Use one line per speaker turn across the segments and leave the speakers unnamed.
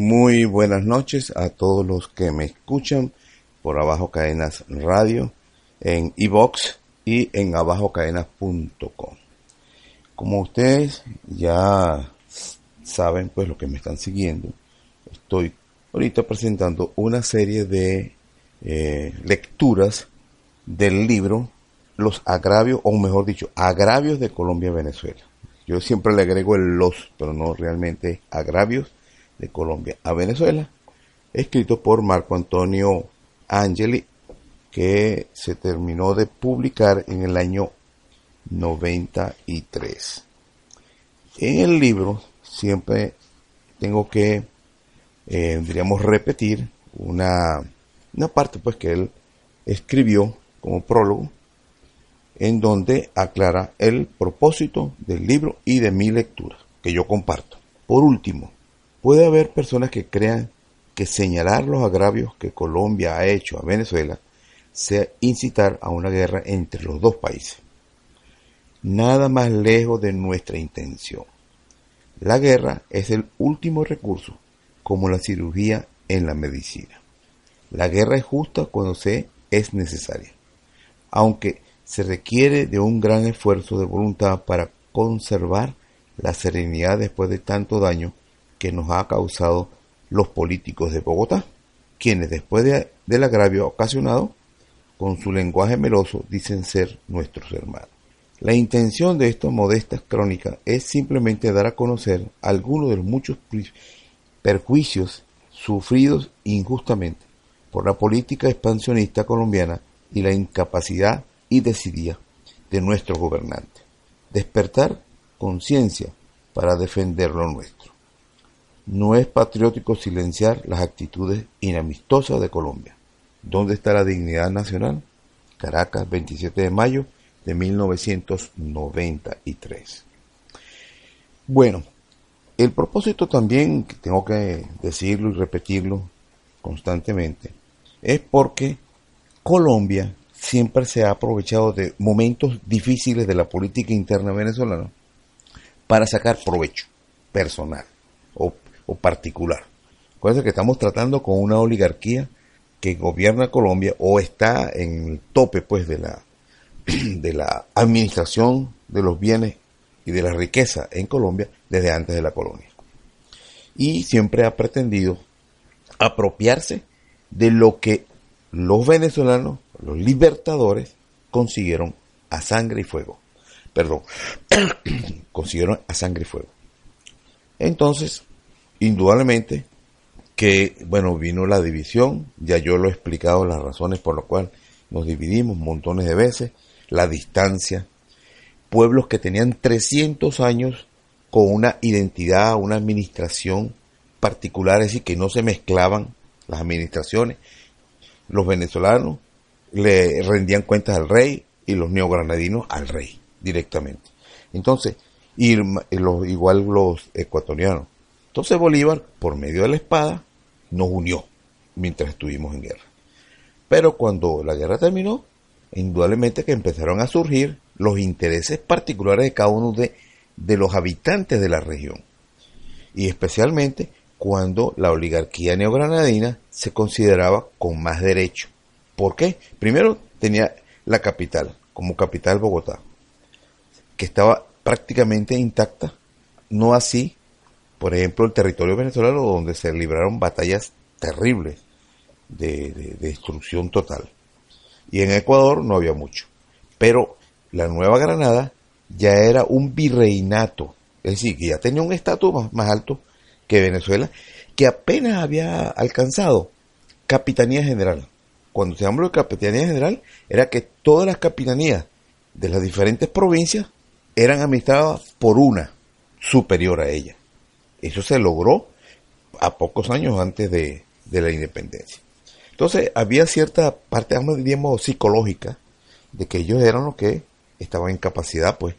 Muy buenas noches a todos los que me escuchan por Abajo Cadenas Radio, en iBox y en abajocadenas.com. Como ustedes ya saben, pues los que me están siguiendo, estoy ahorita presentando una serie de eh, lecturas del libro Los agravios, o mejor dicho, agravios de Colombia-Venezuela. Yo siempre le agrego el los, pero no realmente agravios de Colombia a Venezuela, escrito por Marco Antonio Angeli, que se terminó de publicar en el año 93. En el libro siempre tengo que, eh, diríamos, repetir una, una parte pues que él escribió como prólogo, en donde aclara el propósito del libro y de mi lectura, que yo comparto. Por último, puede haber personas que crean que señalar los agravios que Colombia ha hecho a Venezuela sea incitar a una guerra entre los dos países. Nada más lejos de nuestra intención. La guerra es el último recurso, como la cirugía en la medicina. La guerra es justa cuando se es necesaria, aunque se requiere de un gran esfuerzo de voluntad para conservar la serenidad después de tanto daño que nos ha causado los políticos de Bogotá, quienes después del agravio ocasionado, con su lenguaje meloso dicen ser nuestros hermanos. La intención de estas modestas crónicas es simplemente dar a conocer algunos de los muchos perjuicios sufridos injustamente por la política expansionista colombiana y la incapacidad y decidía de nuestros gobernantes. Despertar conciencia para defender lo nuestro. No es patriótico silenciar las actitudes inamistosas de Colombia. ¿Dónde está la dignidad nacional? Caracas, 27 de mayo de 1993. Bueno, el propósito también, tengo que decirlo y repetirlo constantemente, es porque Colombia siempre se ha aprovechado de momentos difíciles de la política interna venezolana para sacar provecho personal o, particular. Acuérdense que estamos tratando con una oligarquía que gobierna Colombia o está en el tope pues de la de la administración de los bienes y de la riqueza en Colombia desde antes de la colonia. Y siempre ha pretendido apropiarse de lo que los venezolanos, los libertadores, consiguieron a sangre y fuego. Perdón, consiguieron a sangre y fuego. Entonces, indudablemente que, bueno, vino la división, ya yo lo he explicado las razones por las cuales nos dividimos montones de veces, la distancia, pueblos que tenían 300 años con una identidad, una administración particular, es decir, que no se mezclaban las administraciones, los venezolanos le rendían cuentas al rey y los neogranadinos al rey directamente. Entonces, y los, igual los ecuatorianos. Entonces Bolívar, por medio de la espada, nos unió mientras estuvimos en guerra. Pero cuando la guerra terminó, indudablemente que empezaron a surgir los intereses particulares de cada uno de, de los habitantes de la región. Y especialmente cuando la oligarquía neogranadina se consideraba con más derecho. ¿Por qué? Primero tenía la capital, como capital Bogotá, que estaba prácticamente intacta, no así, por ejemplo, el territorio venezolano donde se libraron batallas terribles de, de destrucción total. Y en Ecuador no había mucho. Pero la Nueva Granada ya era un virreinato, es decir, que ya tenía un estatus más alto que Venezuela, que apenas había alcanzado capitanía general. Cuando se habló de capitanía general, era que todas las capitanías de las diferentes provincias eran administradas por una superior a ella. Eso se logró a pocos años antes de, la independencia. Entonces había cierta parte, diríamos, psicológica de que ellos eran los que estaban en capacidad, pues,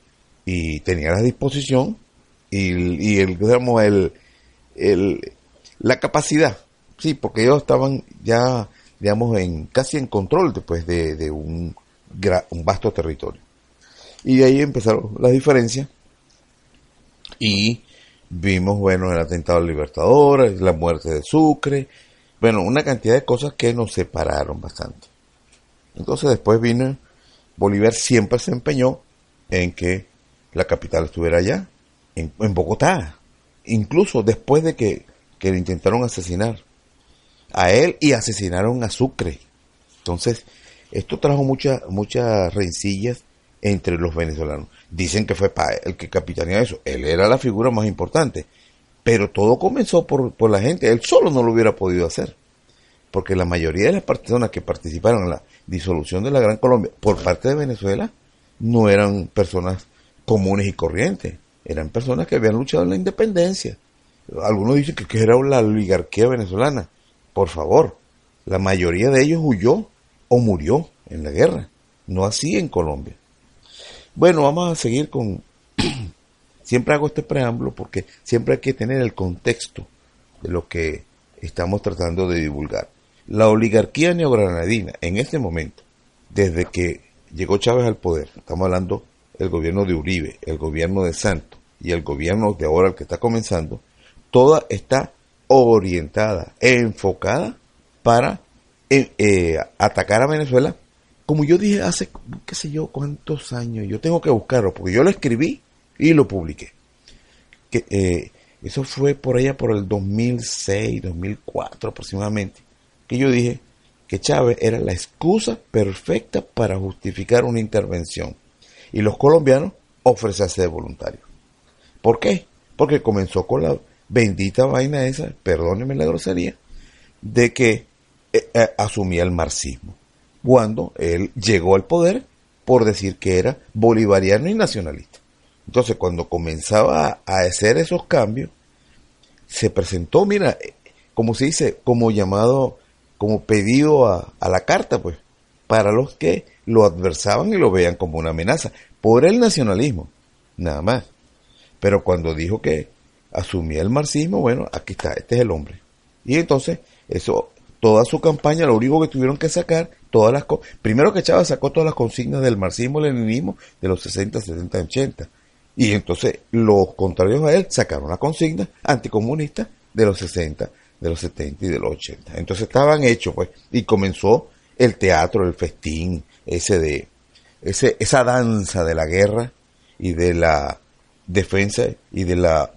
y tenían la disposición y, y el, digamos, el, el, la capacidad, sí, porque ellos estaban ya, digamos, en casi en control después de, de un, un vasto territorio. Y de ahí empezaron las diferencias y vimos, bueno, el atentado Libertador, la muerte de Sucre, bueno, una cantidad de cosas que nos separaron bastante. Entonces después vino, Bolívar siempre se empeñó en que la capital estuviera allá, en, Bogotá, incluso después de que, que le intentaron asesinar a él y asesinaron a Sucre. Entonces, esto trajo muchas muchas rencillas entre los venezolanos. Dicen que fue el que capitaneaba eso. Él era la figura más importante. Pero todo comenzó por, por la gente. Él solo no lo hubiera podido hacer. Porque la mayoría de las personas que participaron en la disolución de la Gran Colombia por parte de Venezuela no eran personas comunes y corrientes. Eran personas que habían luchado en la independencia. Algunos dicen que, que era la oligarquía venezolana. Por favor, la mayoría de ellos huyó o murió en la guerra. No así en Colombia. Bueno, vamos a seguir con... siempre hago este preámbulo porque siempre hay que tener el contexto de lo que estamos tratando de divulgar. La oligarquía neogranadina en este momento, desde que llegó Chávez al poder, estamos hablando del gobierno de Uribe, el gobierno de Santos y el gobierno de ahora el que está comenzando, toda está orientada, enfocada para eh, eh, atacar a Venezuela como yo dije hace, qué sé yo, cuántos años, yo tengo que buscarlo, porque yo lo escribí y lo publiqué. Que, eh, eso fue por allá por el 2006, 2004 aproximadamente, que yo dije que Chávez era la excusa perfecta para justificar una intervención y los colombianos ofrecerse de voluntarios. ¿Por qué? Porque comenzó con la bendita vaina esa, perdónenme la grosería, de que eh, eh, asumía el marxismo cuando él llegó al poder por decir que era bolivariano y nacionalista. Entonces, cuando comenzaba a hacer esos cambios, se presentó, mira, como se dice, como llamado, como pedido a, la carta, pues, para los que lo adversaban y lo veían como una amenaza, por el nacionalismo, nada más. Pero cuando dijo que asumía el marxismo, bueno, aquí está, este es el hombre. Y entonces, eso, toda su campaña, lo único que tuvieron que sacar todas las primero que Chávez sacó todas las consignas del marxismo-leninismo de los 60, 70, 80. Y entonces los contrarios a él sacaron la consigna anticomunista de los 60, de los 70 y de los 80. Entonces estaban hechos, pues, y comenzó el teatro, el festín, ese de, ese, esa danza de la guerra y de la defensa y de la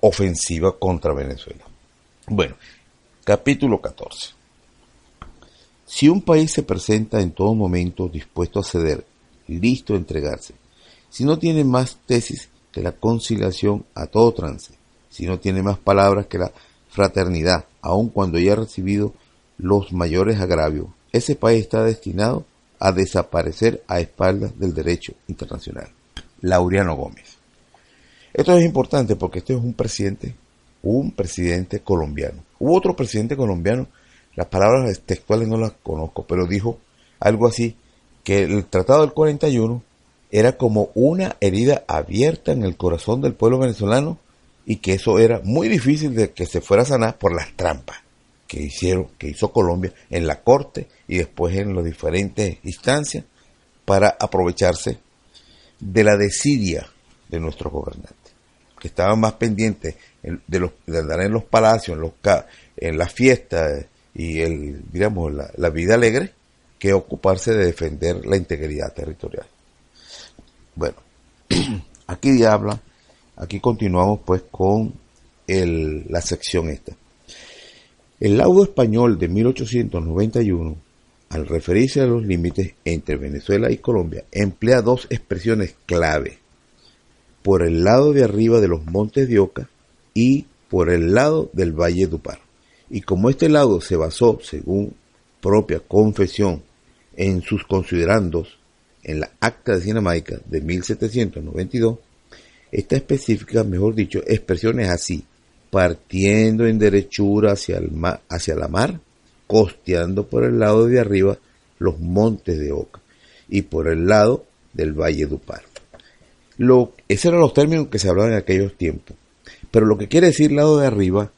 ofensiva contra Venezuela. Bueno, capítulo 14. Si un país se presenta en todo momento dispuesto a ceder, listo a entregarse, si no tiene más tesis que la conciliación a todo trance, si no tiene más palabras que la fraternidad, aun cuando haya recibido los mayores agravios, ese país está destinado a desaparecer a espaldas del derecho internacional. Laureano Gómez. Esto es importante porque este es un presidente, un presidente colombiano. Hubo otro presidente colombiano las palabras textuales no las conozco, pero dijo algo así, que el Tratado del 41 era como una herida abierta en el corazón del pueblo venezolano y que eso era muy difícil de que se fuera a sanar por las trampas que hicieron, que hizo Colombia en la corte y después en las diferentes instancias para aprovecharse de la desidia de nuestros gobernantes, que estaban más pendientes de, los, de andar en los palacios, en, los, en las fiestas, y el, digamos, la, vida alegre que ocuparse de defender la integridad territorial. Bueno, aquí habla, aquí continuamos pues con el, la sección esta. El laudo español de 1891, al referirse a los límites entre Venezuela y Colombia, emplea dos expresiones clave. Por el lado de arriba de los montes de Oca y por el lado del Valle de Upar. Y como este laudo se basó, según propia confesión, en sus considerandos en la Acta de Cinemaica de 1792, esta específica, mejor dicho, expresiones así, partiendo en derechura hacia, hacia la mar, costeando por el lado de arriba los montes de Oca y por el lado del Valle de Upar. Lo, esos eran los términos que se hablaban en aquellos tiempos. Pero lo que quiere decir lado de arriba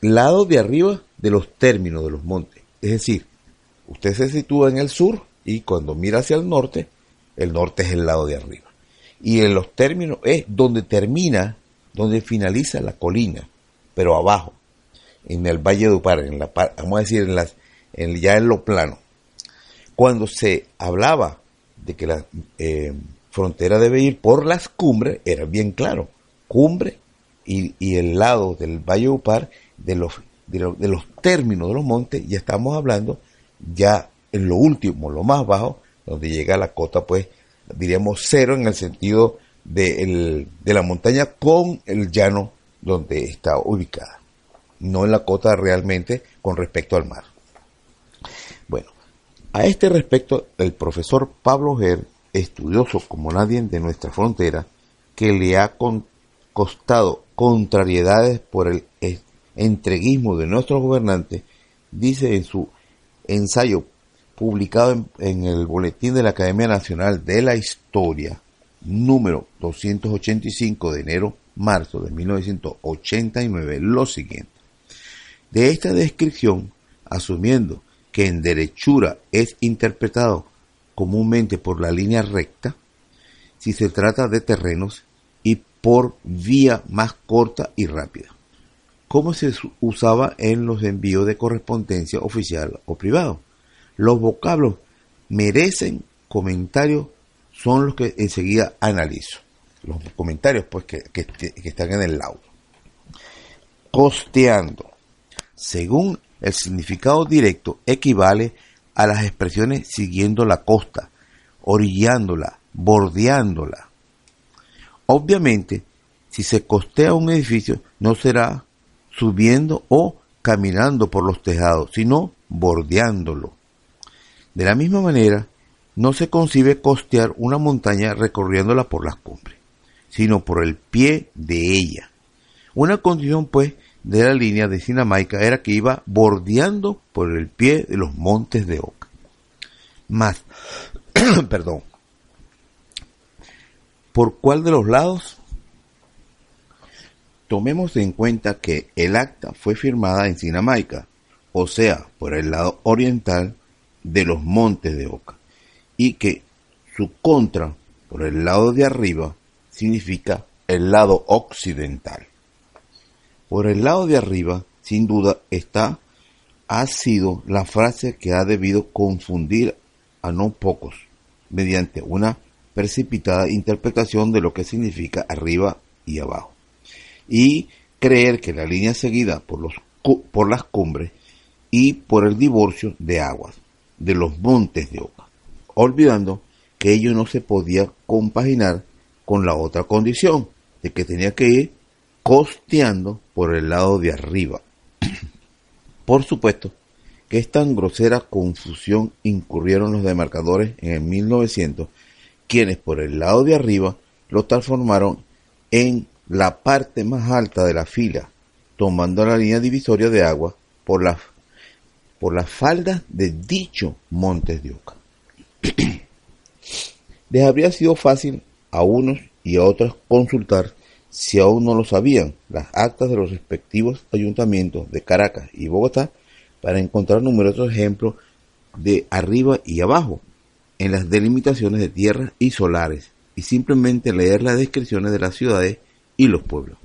lado de arriba de los términos de los montes. Es decir, usted se sitúa en el sur y cuando mira hacia el norte, el norte es el lado de arriba. Y en los términos es donde termina donde finaliza la colina, pero abajo, en el Valle de Upar, en la, vamos a decir, en las, ya en lo plano. Cuando se hablaba de que la eh, frontera debe ir por las cumbres, era bien claro, cumbre y, el lado del Valle de Upar, de los, de, de los términos de los montes, ya estamos hablando ya en lo último, lo más bajo, donde llega la cota, pues diríamos cero en el sentido de, de la montaña con el llano donde está ubicada, no en la cota realmente con respecto al mar. Bueno, a este respecto, el profesor Pablo Ger, estudioso como nadie de nuestra frontera, que le ha costado contrariedades por el entreguismo de nuestros gobernantes, dice en su ensayo publicado en, el Boletín de la Academia Nacional de la Historia, número 285 de enero-marzo de 1989, lo siguiente. De esta descripción, asumiendo que en derechura es interpretado comúnmente por la línea recta, si se trata de terrenos y por vía más corta y rápida, como se usaba en los envíos de correspondencia oficial o privado los vocablos merecen comentarios, son los que enseguida analizo. Los comentarios pues que, están en el laudo. Costeando. Según el significado directo, equivale a las expresiones siguiendo la costa, orillándola, bordeándola. Obviamente, si se costea un edificio, no será subiendo o caminando por los tejados, sino bordeándolo. De la misma manera, no se concibe costear una montaña recorriéndola por las cumbres, sino por el pie de ella. Una condición, pues, de la línea de Sinamaica era que iba bordeando por el pie de los montes de Oca. Más, perdón, ¿por cuál de los lados? Tomemos en cuenta que el acta fue firmada en Sinamaica, o sea, por el lado oriental de los montes de Oca y que su contra por el lado de arriba significa el lado occidental. Por el lado de arriba, sin duda, está ha sido la frase que ha debido confundir a no pocos mediante una precipitada interpretación de lo que significa arriba y abajo y creer que la línea seguida por, los, por las cumbres y por el divorcio de aguas de los montes de Oca, olvidando que ello no se podía compaginar con la otra condición, de que tenía que ir costeando por el lado de arriba. por supuesto que esta grosera confusión incurrieron los demarcadores en el 1900, quienes por el lado de arriba lo transformaron en la parte más alta de la fila, tomando la línea divisoria de agua por la por las faldas de dicho Montes de Oca. Les habría sido fácil a unos y a otros consultar, si aún no lo sabían, las actas de los respectivos ayuntamientos de Caracas y Bogotá para encontrar numerosos ejemplos de arriba y abajo en las delimitaciones de tierras y solares y simplemente leer las descripciones de las ciudades y los pueblos.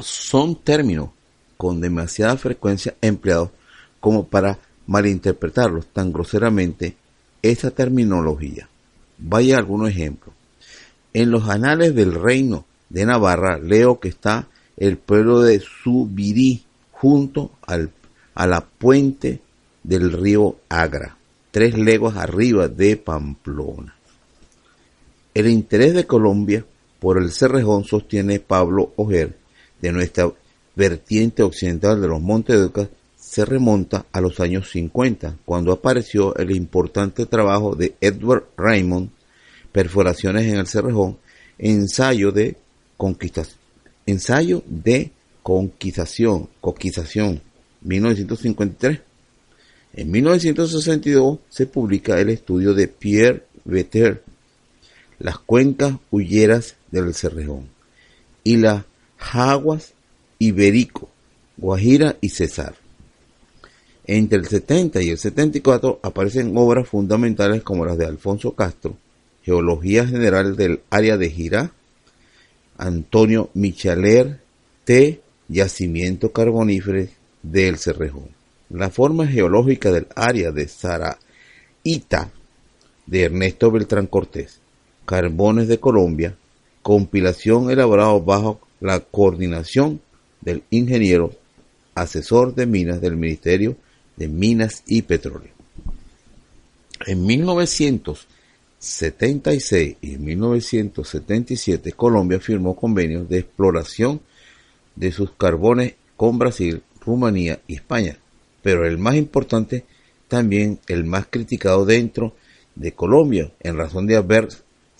Son términos con demasiada frecuencia empleados como para malinterpretarlos tan groseramente esa terminología. Vaya algunos ejemplos. En los anales del reino de Navarra leo que está el pueblo de Subirí junto al, a la puente del río Agra, tres leguas arriba de Pamplona. El interés de Colombia por el Cerrejón sostiene Pablo Ojer de nuestra vertiente occidental de los Montes de Oca se remonta a los años 50, cuando apareció el importante trabajo de Edward Raymond, Perforaciones en el Cerrejón, ensayo de conquistación, ensayo de conquistación, conquistación, 1953. En 1962 se publica el estudio de Pierre Vetter, Las cuencas hulleras del Cerrejón y las aguas Iberico, Guajira y Cesar. Entre el 70 y el 74 aparecen obras fundamentales como las de Alfonso Castro, Geología General del área de Girá, Antonio Michaler T. Yacimiento carbonífero del Cerrejón. La forma geológica del área de Saraita de Ernesto Beltrán Cortés. Carbones de Colombia. Compilación elaborado bajo la coordinación del ingeniero asesor de minas del Ministerio de Minas y Petróleo. En 1976 y en 1977 Colombia firmó convenios de exploración de sus carbones con Brasil, Rumanía y España, pero el más importante, también el más criticado dentro de Colombia, en razón de haber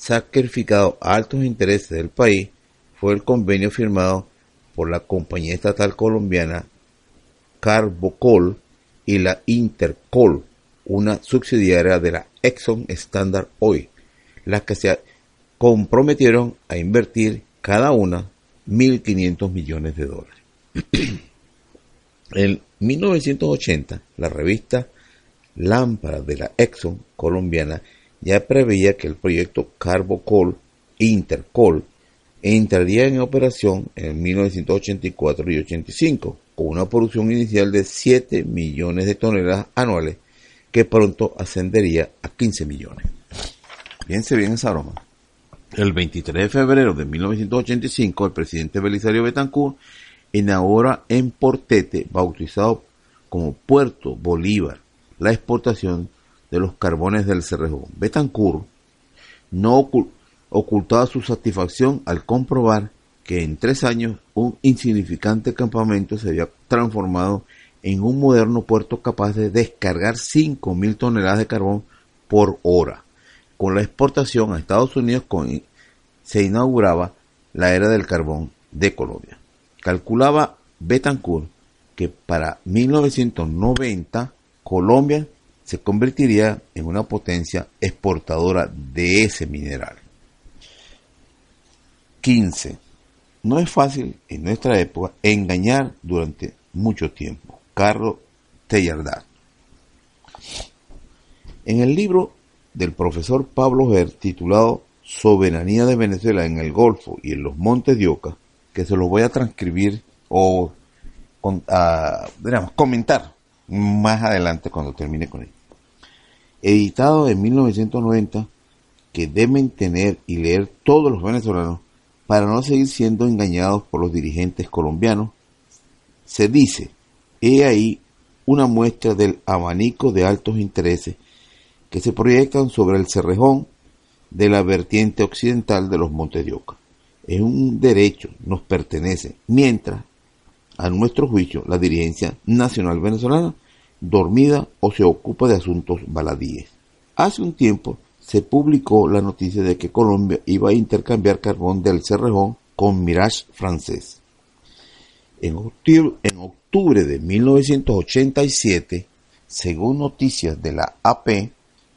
sacrificado altos intereses del país, fue el convenio firmado por la compañía estatal colombiana Carbocol y la Intercol, una subsidiaria de la Exxon Standard Oil, las que se comprometieron a invertir cada una 1.500 millones de dólares. en 1980, la revista Lámpara de la Exxon colombiana ya preveía que el proyecto Carbocol Intercol entraría en operación en 1984 y 85 con una producción inicial de 7 millones de toneladas anuales que pronto ascendería a 15 millones. Piense bien esa broma. El 23 de febrero de 1985, el presidente Belisario Betancourt inaugura en Portete, bautizado como Puerto Bolívar, la exportación de los carbones del Cerrejón. Betancourt no ocultaba su satisfacción al comprobar que en tres años un insignificante campamento se había transformado en un moderno puerto capaz de descargar 5.000 toneladas de carbón por hora. Con la exportación a Estados Unidos se inauguraba la era del carbón de Colombia. Calculaba Betancourt que para 1990 Colombia se convertiría en una potencia exportadora de ese mineral. 15. No es fácil en nuestra época engañar durante mucho tiempo. Carlos Tellardad. En el libro del profesor Pablo Ger titulado Soberanía de Venezuela en el Golfo y en los Montes de Oca, que se los voy a transcribir o comentar más adelante cuando termine con él. Editado en 1990, que deben tener y leer todos los venezolanos para no seguir siendo engañados por los dirigentes colombianos, se dice, he ahí una muestra del abanico de altos intereses que se proyectan sobre el cerrejón de la vertiente occidental de los Montes de Oca. Es un derecho, nos pertenece, mientras, a nuestro juicio, la dirigencia nacional venezolana dormida o se ocupa de asuntos baladíes. Hace un tiempo se publicó la noticia de que Colombia iba a intercambiar carbón del Cerrejón con Mirage francés. En octubre, de 1987, según noticias de la AP,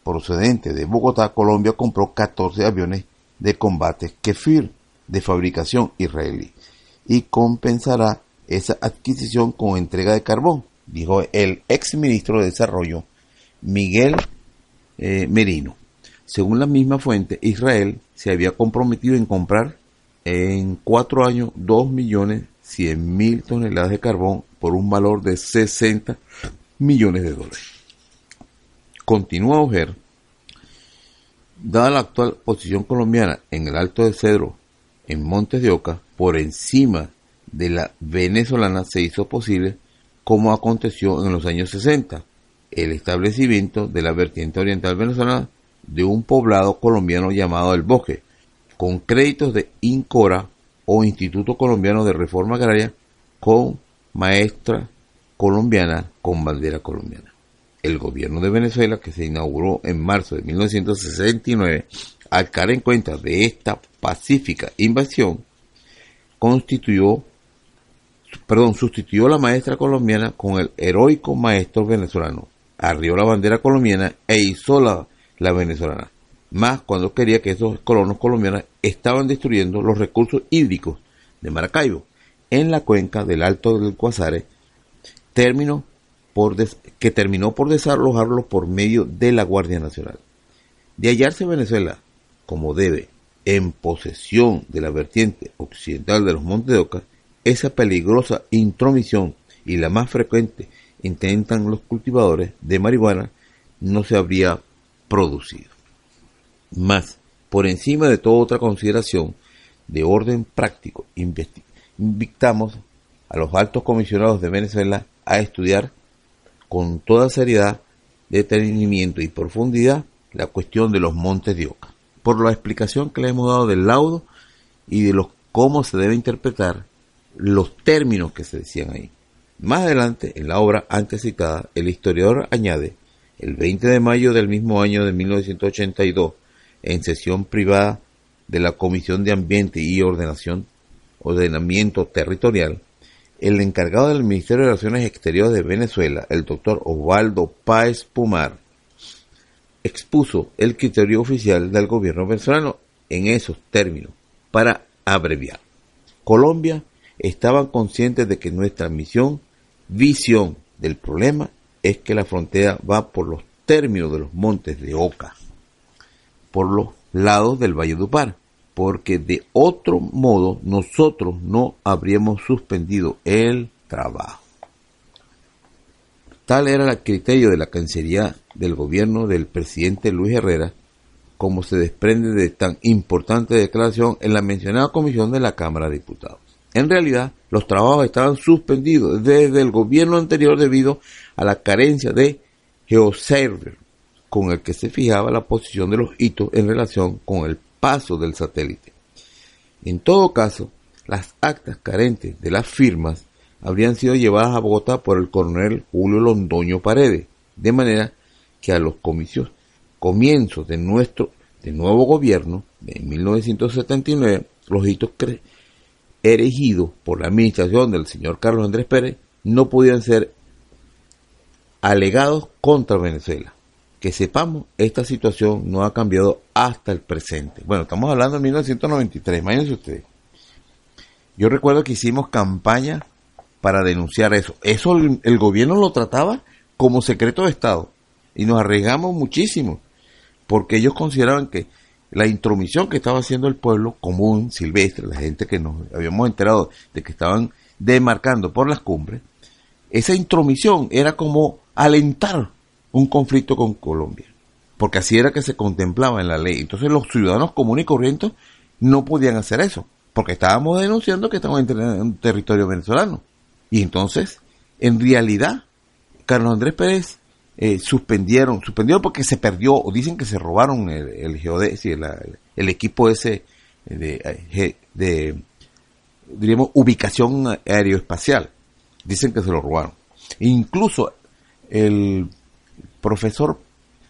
procedente de Bogotá, Colombia compró 14 aviones de combate Kefir de fabricación israelí y compensará esa adquisición con entrega de carbón, dijo el ex ministro de Desarrollo Miguel eh, Merino. Según la misma fuente, Israel se había comprometido en comprar en cuatro años 2.100.000 toneladas de carbón por un valor de 60 millones de dólares. Continúa Ojer, dada la actual posición colombiana en el Alto de Cedro, en Montes de Oca, por encima de la venezolana se hizo posible como aconteció en los años 60, el establecimiento de la vertiente oriental venezolana de un poblado colombiano llamado El Bosque, con créditos de INCORA o Instituto Colombiano de Reforma Agraria con maestra colombiana con bandera colombiana. El gobierno de Venezuela, que se inauguró en marzo de 1969, al caer en cuenta de esta pacífica invasión, constituyó, perdón, sustituyó la maestra colombiana con el heroico maestro venezolano, arrió la bandera colombiana e hizo la la venezolana, más cuando quería que esos colonos colombianos estaban destruyendo los recursos hídricos de Maracaibo en la cuenca del Alto del Cuasare, término por que terminó por desalojarlos por medio de la Guardia Nacional. De hallarse Venezuela, como debe, en posesión de la vertiente occidental de los Montes de Oca, esa peligrosa intromisión y la más frecuente intentan los cultivadores de marihuana no se habría producido. Más, por encima de toda otra consideración de orden práctico, invitamos a los altos comisionados de Venezuela a estudiar con toda seriedad, detenimiento y profundidad la cuestión de los montes de Oca. Por la explicación que le hemos dado del laudo y de los cómo se debe interpretar los términos que se decían ahí. Más adelante, en la obra antes citada, el historiador añade, el 20 de mayo del mismo año de 1982, en sesión privada de la Comisión de Ambiente y Ordenación, Ordenamiento Territorial, el encargado del Ministerio de Relaciones Exteriores de Venezuela, el doctor Osvaldo Páez Pumar, expuso el criterio oficial del gobierno venezolano en esos términos, para abreviar. Colombia estaban conscientes de que nuestra misión, visión del problema, es que la frontera va por los términos de los montes de Oca, por los lados del Valle de Upar, porque de otro modo nosotros no habríamos suspendido el trabajo. Tal era el criterio de la Cancillería del gobierno del presidente Luis Herrera, como se desprende de tan importante declaración en la mencionada comisión de la Cámara de Diputados. En realidad, los trabajos estaban suspendidos desde el gobierno anterior debido a la carencia de geoserver con el que se fijaba la posición de los hitos en relación con el paso del satélite. En todo caso, las actas carentes de las firmas habrían sido llevadas a Bogotá por el coronel Julio Londoño Paredes, de manera que a los comicios, comienzos de nuestro de nuevo gobierno, en 1979, los hitos erigidos por la administración del señor Carlos Andrés Pérez no podían ser alegados contra Venezuela que sepamos, esta situación no ha cambiado hasta el presente. Bueno, estamos hablando de 1993, imagínense ustedes. Yo recuerdo que hicimos campaña para denunciar eso. Eso el, gobierno lo trataba como secreto de Estado y nos arriesgamos muchísimo porque ellos consideraban que la intromisión que estaba haciendo el pueblo común, silvestre, la gente que nos habíamos enterado de que estaban demarcando por las cumbres, esa intromisión era como alentar un conflicto con Colombia, porque así era que se contemplaba en la ley. Entonces los ciudadanos comunes y corrientes no podían hacer eso, porque estábamos denunciando que estamos en territorio venezolano. Y entonces, en realidad, Carlos Andrés Pérez eh, suspendieron, suspendieron porque se perdió, o dicen que se robaron el, el el, equipo ese de, de, diríamos, ubicación aeroespacial. Dicen que se lo robaron. Incluso el profesor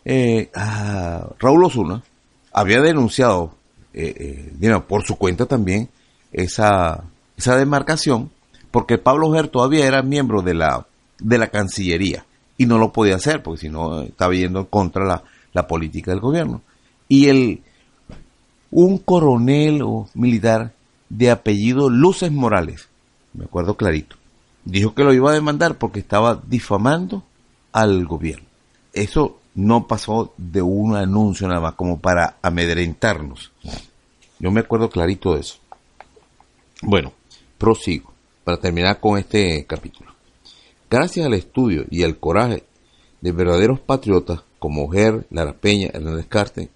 eh, ah, Raúl Osuna había denunciado eh, eh por su cuenta también esa, esa demarcación porque Pablo Ger todavía era miembro de la, de la Cancillería y no lo podía hacer porque si no estaba yendo contra la, la política del gobierno. Y el, un coronel o militar de apellido Luces Morales, me acuerdo clarito, dijo que lo iba a demandar porque estaba difamando al gobierno eso no pasó de un anuncio nada más, como para amedrentarnos. Yo me acuerdo clarito de eso. Bueno, prosigo para terminar con este capítulo. Gracias al estudio y al coraje de verdaderos patriotas como Ger, Lara Peña, Hernández Cárten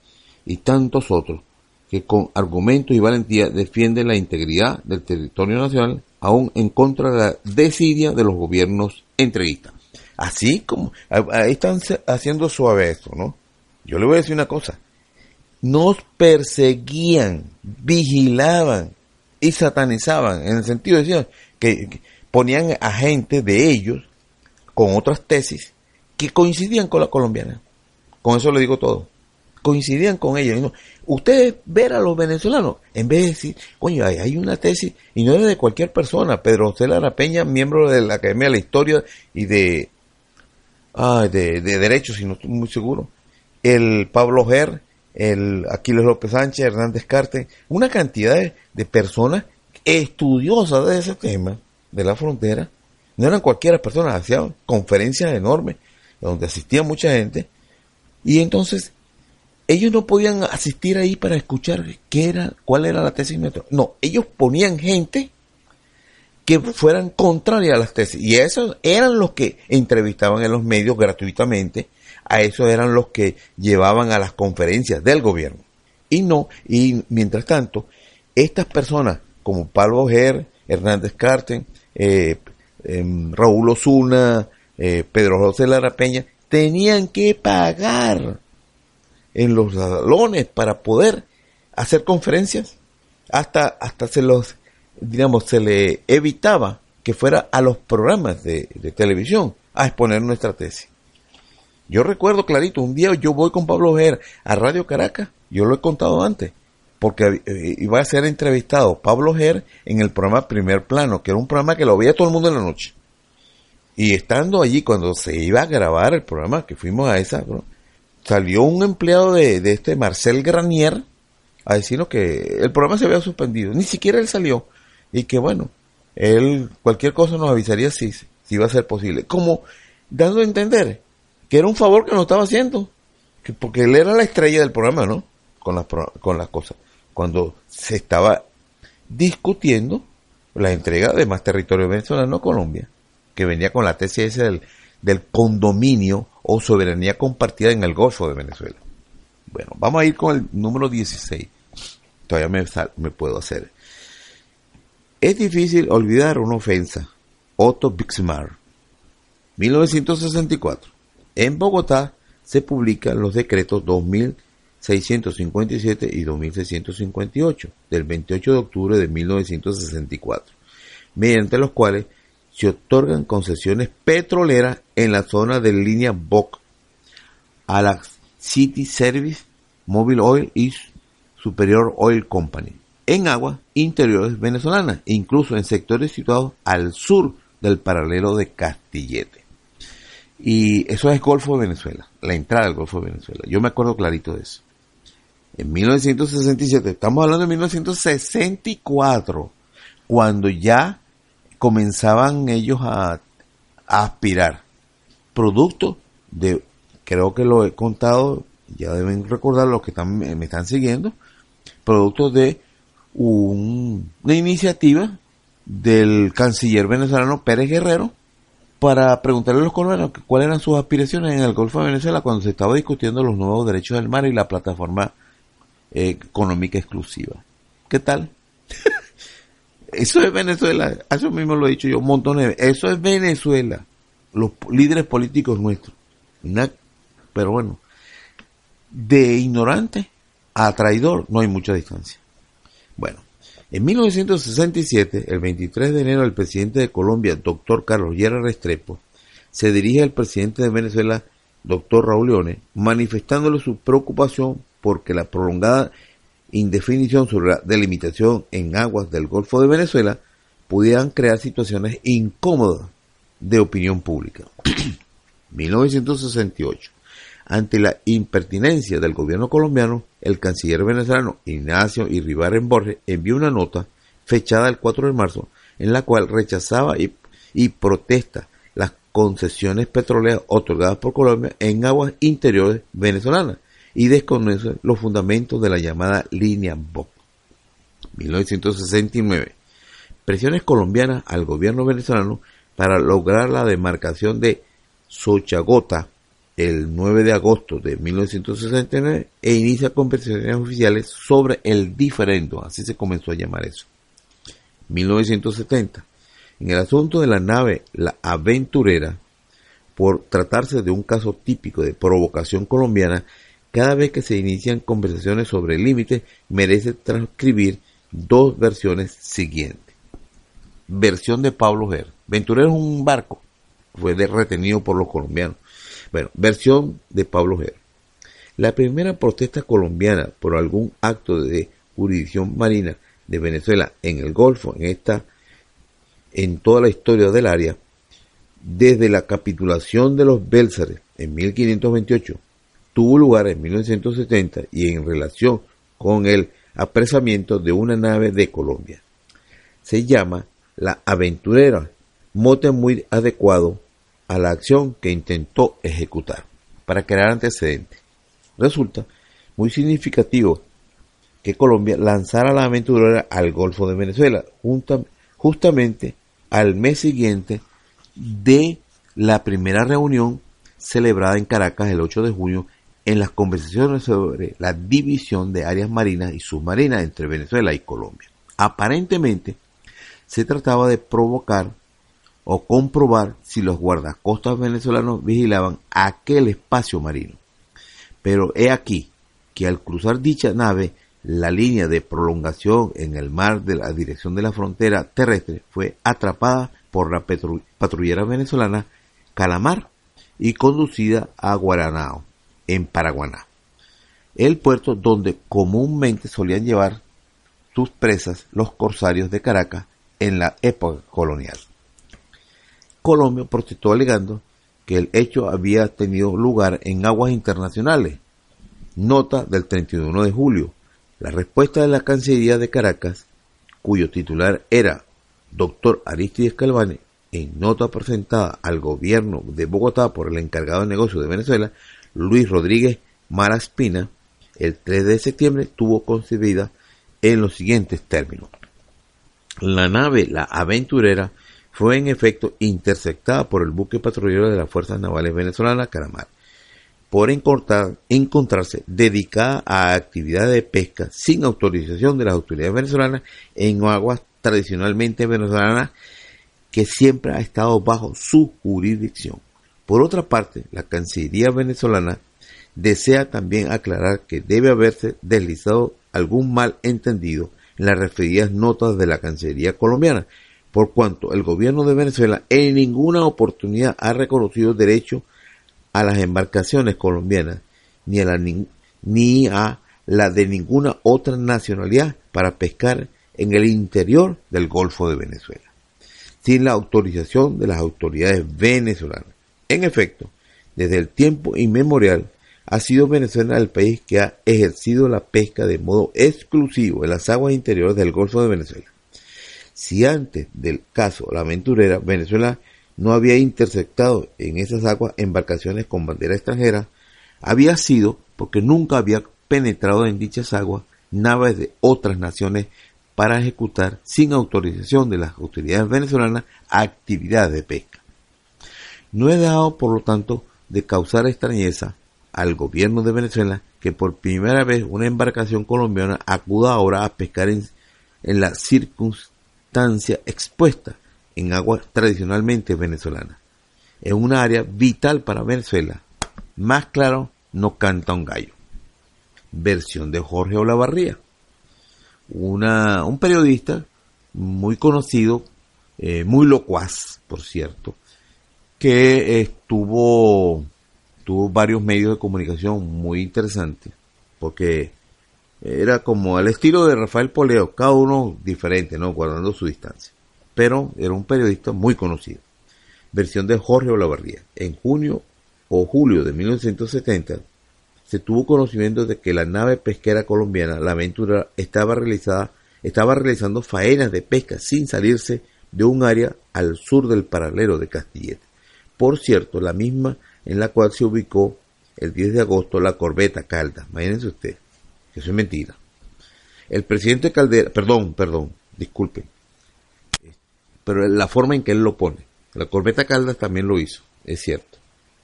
y tantos otros que con argumentos y valentía defienden la integridad del territorio nacional aún en contra de la desidia de los gobiernos entreguistas. Así como, ahí están haciendo suave esto, ¿no? Yo le voy a decir una cosa. Nos perseguían, vigilaban y satanizaban, en el sentido de decir que, ponían a gente de ellos con otras tesis que coincidían con la colombiana. Con eso le digo todo. Coincidían con ellos. ustedes ver a los venezolanos, en vez de decir, coño, hay, una tesis, y no es de cualquier persona, Pedro José Lara Peña, miembro de la Academia de la Historia y de de, de derechos, si no estoy muy seguro, el Pablo Ger, el Aquiles López Sánchez, Hernández Carte, una cantidad de, personas estudiosas de ese tema, de la frontera, no eran cualquiera personas, hacían conferencias enormes donde asistía mucha gente, y entonces ellos no podían asistir ahí para escuchar qué era, cuál era la tesis. No, ellos ponían gente que fueran contrarias a las tesis. Y esos eran los que entrevistaban en los medios gratuitamente, a esos eran los que llevaban a las conferencias del gobierno. Y no, y mientras tanto, estas personas como Pablo Ojer, Hernández Carten, eh, em, Raúl Osuna, eh, Pedro José Lara Peña, tenían que pagar en los salones para poder hacer conferencias. Hasta, hasta se los, digamos, se le evitaba que fuera a los programas de, televisión a exponer nuestra tesis. Yo recuerdo clarito, un día yo voy con Pablo Ojer a Radio Caracas, yo lo he contado antes, porque eh, iba a ser entrevistado Pablo Ger en el programa Primer Plano, que era un programa que lo veía todo el mundo en la noche. Y estando allí, cuando se iba a grabar el programa, que fuimos a esa, salió un empleado de, este Marcel Granier a decirnos que el programa se había suspendido. Ni siquiera él salió. Y que bueno, él cualquier cosa nos avisaría si, si iba a ser posible. Como dando a entender que era un favor que nos estaba haciendo. Que porque él era la estrella del programa, ¿no? Con las, con las cosas cuando se estaba discutiendo la entrega de más territorio venezolano a Colombia, que venía con la tesis del, del condominio o soberanía compartida en el Golfo de Venezuela. Bueno, vamos a ir con el número 16. Todavía me, me puedo hacer. Es difícil olvidar una ofensa. Otto Bixmar. 1964. En Bogotá se publican los decretos 2000 657 y 2658 del 28 de octubre de 1964, mediante los cuales se otorgan concesiones petroleras en la zona de línea BOC a la City Service, Mobile Oil y Superior Oil Company en aguas interiores venezolanas, incluso en sectores situados al sur del paralelo de Castillete. Y eso es Golfo de Venezuela, la entrada del Golfo de Venezuela. Yo me acuerdo clarito de eso en 1967, estamos hablando de 1964, cuando ya comenzaban ellos a, aspirar producto de, creo que lo he contado, ya deben recordar los que están, me están siguiendo, producto de una iniciativa del canciller venezolano Pérez Guerrero para preguntarle a los colombianos cuáles eran sus aspiraciones en el Golfo de Venezuela cuando se estaba discutiendo los nuevos derechos del mar y la plataforma económica exclusiva. ¿Qué tal? eso es Venezuela, eso mismo lo he dicho yo un. Eso es Venezuela, los líderes políticos nuestros. pero bueno, de ignorante a traidor no hay mucha distancia. Bueno, en 1967, el 23 de enero, el presidente de Colombia, doctor Carlos Llera Restrepo, se dirige al presidente de Venezuela, doctor Raúl Leone, manifestándole su preocupación porque la prolongada indefinición sobre la delimitación en aguas del Golfo de Venezuela pudieran crear situaciones incómodas de opinión pública. 1968. Ante la impertinencia del gobierno colombiano, el canciller venezolano Ignacio Irribarren Borges envió una nota fechada el 4 de marzo en la cual rechazaba y, y protesta las concesiones petroleras otorgadas por Colombia en aguas interiores venezolanas y desconoce los fundamentos de la llamada línea BOC. 1969. Presiones colombianas al gobierno venezolano para lograr la demarcación de Sochagota el 9 de agosto de 1969 e inicia conversaciones oficiales sobre el diferendo, así se comenzó a llamar eso. 1970. En el asunto de la nave La Aventurera, por tratarse de un caso típico de provocación colombiana, cada vez que se inician conversaciones sobre el límite, merece transcribir dos versiones siguientes. Versión de Pablo Ger. Venturero es un barco, fue retenido por los colombianos. Bueno, versión de Pablo Ger. La primera protesta colombiana por algún acto de jurisdicción marina de Venezuela en el Golfo, en esta, en toda la historia del área, desde la capitulación de los Bélsares en 1528 tuvo lugar en 1970 y en relación con el apresamiento de una nave de Colombia. Se llama la aventurera, mote muy adecuado a la acción que intentó ejecutar para crear antecedentes. Resulta muy significativo que Colombia lanzara la aventurera al Golfo de Venezuela, justamente al mes siguiente de la primera reunión celebrada en Caracas el 8 de junio en las conversaciones sobre la división de áreas marinas y submarinas entre Venezuela y Colombia. Aparentemente, se trataba de provocar o comprobar si los guardacostas venezolanos vigilaban aquel espacio marino. Pero he aquí que al cruzar dicha nave, la línea de prolongación en el mar de la dirección de la frontera terrestre fue atrapada por la patrullera venezolana Calamar y conducida a Guaranao, en Paraguaná, el puerto donde comúnmente solían llevar sus presas los corsarios de Caracas en la época colonial. Colombia protestó alegando que el hecho había tenido lugar en aguas internacionales. Nota del 31 de julio. La respuesta de la Cancillería de Caracas, cuyo titular era doctor Aristides Calvane, en nota presentada al gobierno de Bogotá por el encargado de negocios de Venezuela, Luis Rodríguez Maraspina, el 3 de septiembre tuvo concebida en los siguientes términos. La nave, la aventurera, fue en efecto interceptada por el buque patrullero de las Fuerzas Navales Venezolanas, Caramar, por encontrarse dedicada a actividades de pesca sin autorización de las autoridades venezolanas en aguas tradicionalmente venezolanas que siempre ha estado bajo su jurisdicción. Por otra parte, la Cancillería venezolana desea también aclarar que debe haberse deslizado algún mal entendido en las referidas notas de la Cancillería colombiana, por cuanto el gobierno de Venezuela en ninguna oportunidad ha reconocido derecho a las embarcaciones colombianas ni a la, ni a de ninguna otra nacionalidad para pescar en el interior del Golfo de Venezuela, sin la autorización de las autoridades venezolanas. En efecto, desde el tiempo inmemorial, ha sido Venezuela el país que ha ejercido la pesca de modo exclusivo en las aguas interiores del Golfo de Venezuela. Si antes del caso La Aventurera, Venezuela no había interceptado en esas aguas embarcaciones con bandera extranjera, había sido porque nunca había penetrado en dichas aguas naves de otras naciones para ejecutar sin autorización de las autoridades venezolanas actividades de pesca. No he dejado, por lo tanto, de causar extrañeza al gobierno de Venezuela que por primera vez una embarcación colombiana acuda ahora a pescar en, la circunstancia expuesta en aguas tradicionalmente venezolanas. En una área vital para Venezuela. Más claro, no canta un gallo. Versión de Jorge Olavarría. Una, un periodista muy conocido, eh, muy locuaz, por cierto, que estuvo tuvo varios medios de comunicación muy interesantes, porque era como al estilo de Rafael Poleo, cada uno diferente, ¿no? Guardando su distancia. Pero era un periodista muy conocido. Versión de Jorge Olavarría. En junio o julio de 1970 se tuvo conocimiento de que la nave pesquera colombiana, la Aventura, estaba realizada, estaba realizando faenas de pesca sin salirse de un área al sur del paralelo de Castillete. Por cierto, la misma en la cual se ubicó el 10 de agosto la corbeta Caldas. Imagínense usted, que eso es mentira. El presidente Caldera, perdón, perdón, disculpen, pero la forma en que él lo pone, la corbeta Caldas también lo hizo, es cierto.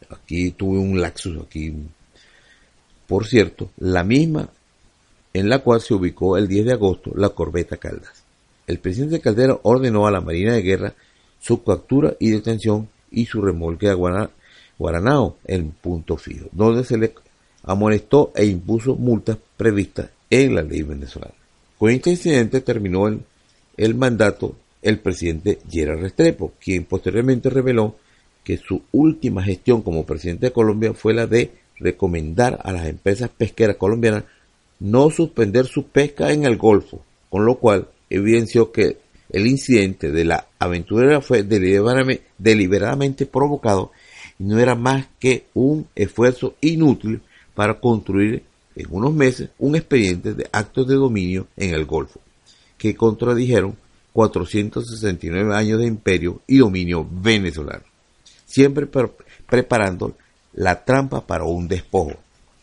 Aquí tuve un laxus, aquí. Por cierto, la misma en la cual se ubicó el 10 de agosto la corbeta Caldas. El presidente Caldera ordenó a la Marina de Guerra su captura y detención y su remolque a, Guaranao en punto fijo, donde se le amonestó e impuso multas previstas en la ley venezolana. Con este incidente terminó el, el mandato el presidente Gerard Restrepo, quien posteriormente reveló que su última gestión como presidente de Colombia fue la de recomendar a las empresas pesqueras colombianas no suspender su pesca en el Golfo, con lo cual evidenció que el incidente de la aventurera fue deliberadamente provocado no era más que un esfuerzo inútil para construir en unos meses un expediente de actos de dominio en el Golfo, que contradijeron 469 años de imperio y dominio venezolano, siempre preparando la trampa para un despojo.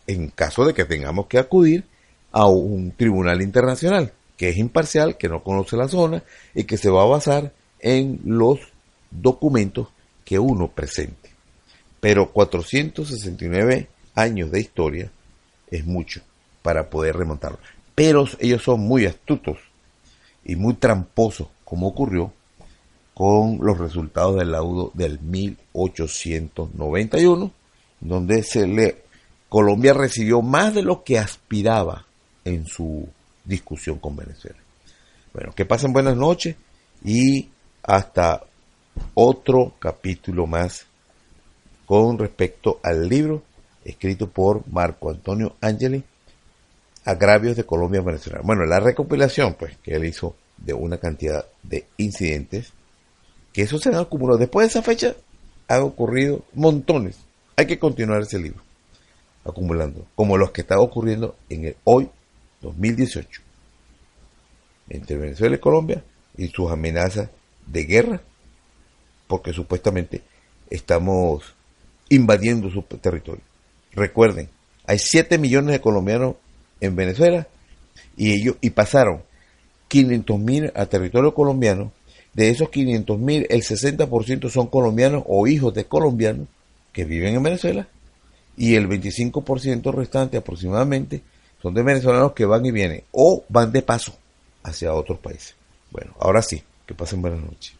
en caso de que tengamos que acudir a un tribunal internacional que es imparcial, que no conoce la zona y que se va a basar en los documentos que uno presente. Pero 469 años de historia es mucho para poder remontarlo. Pero ellos son muy astutos y muy tramposos, como ocurrió con los resultados del laudo del 1891, donde se le Colombia recibió más de lo que aspiraba en su discusión con Venezuela. Bueno, que pasen buenas noches y hasta otro capítulo más con respecto al libro escrito por Marco Antonio Angeli, Agravios de Colombia Venezuela. Bueno, la recopilación pues que él hizo de una cantidad de incidentes que eso se han acumulado. Después de esa fecha han ocurrido montones. Hay que continuar ese libro acumulando, como los que están ocurriendo en el hoy 2018 entre Venezuela y Colombia y sus amenazas de guerra, porque supuestamente estamos invadiendo su territorio. Recuerden, hay 7 millones de colombianos en Venezuela y ellos y pasaron 500 mil a territorio colombiano. De esos 500 mil, el 60% son colombianos o hijos de colombianos que viven en Venezuela y el 25% restante aproximadamente son de venezolanos que van y vienen o van de paso hacia otros países. Bueno, ahora sí, que pasen buenas noches.